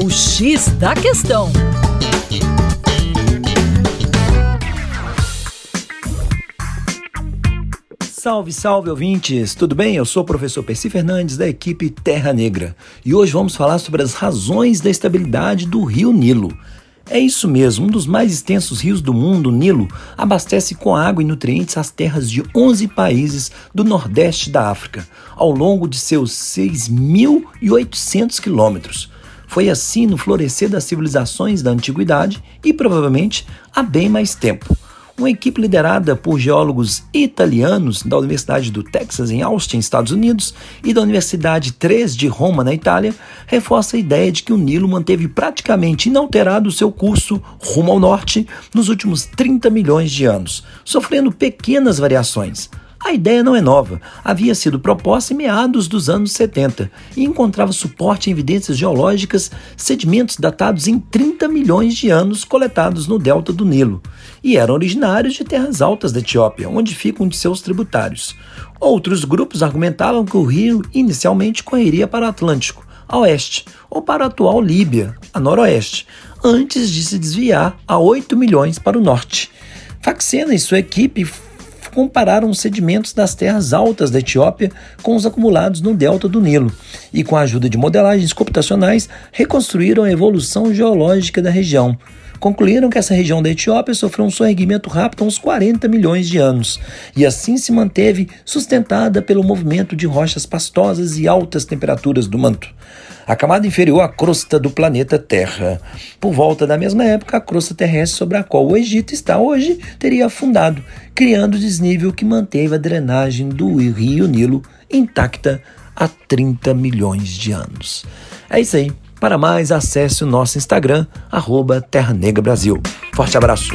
O X da Questão. Salve, salve ouvintes! Tudo bem? Eu sou o professor Percy Fernandes da equipe Terra Negra e hoje vamos falar sobre as razões da estabilidade do rio Nilo. É isso mesmo, um dos mais extensos rios do mundo, o Nilo, abastece com água e nutrientes as terras de 11 países do nordeste da África, ao longo de seus 6.800 quilômetros. Foi assim no florescer das civilizações da antiguidade e provavelmente há bem mais tempo. Uma equipe liderada por geólogos italianos da Universidade do Texas em Austin, Estados Unidos, e da Universidade 3 de Roma, na Itália, reforça a ideia de que o Nilo manteve praticamente inalterado seu curso rumo ao norte nos últimos 30 milhões de anos, sofrendo pequenas variações. A ideia não é nova, havia sido proposta em meados dos anos 70 e encontrava suporte em evidências geológicas, sedimentos datados em 30 milhões de anos coletados no delta do Nilo, e eram originários de terras altas da Etiópia, onde ficam um de seus tributários. Outros grupos argumentavam que o rio inicialmente correria para o Atlântico, a oeste, ou para a atual Líbia, a noroeste, antes de se desviar a 8 milhões para o norte. Faxena e sua equipe compararam os sedimentos das terras altas da Etiópia com os acumulados no delta do Nilo. E, com a ajuda de modelagens computacionais, reconstruíram a evolução geológica da região. Concluíram que essa região da Etiópia sofreu um sorregimento rápido há uns 40 milhões de anos. E assim se manteve sustentada pelo movimento de rochas pastosas e altas temperaturas do manto a camada inferior à crosta do planeta Terra. Por volta da mesma época, a crosta terrestre sobre a qual o Egito está hoje teria afundado, criando desnível que manteve a drenagem do rio Nilo intacta há 30 milhões de anos. É isso aí. Para mais, acesse o nosso Instagram, arroba Terra Negra Brasil. Forte abraço!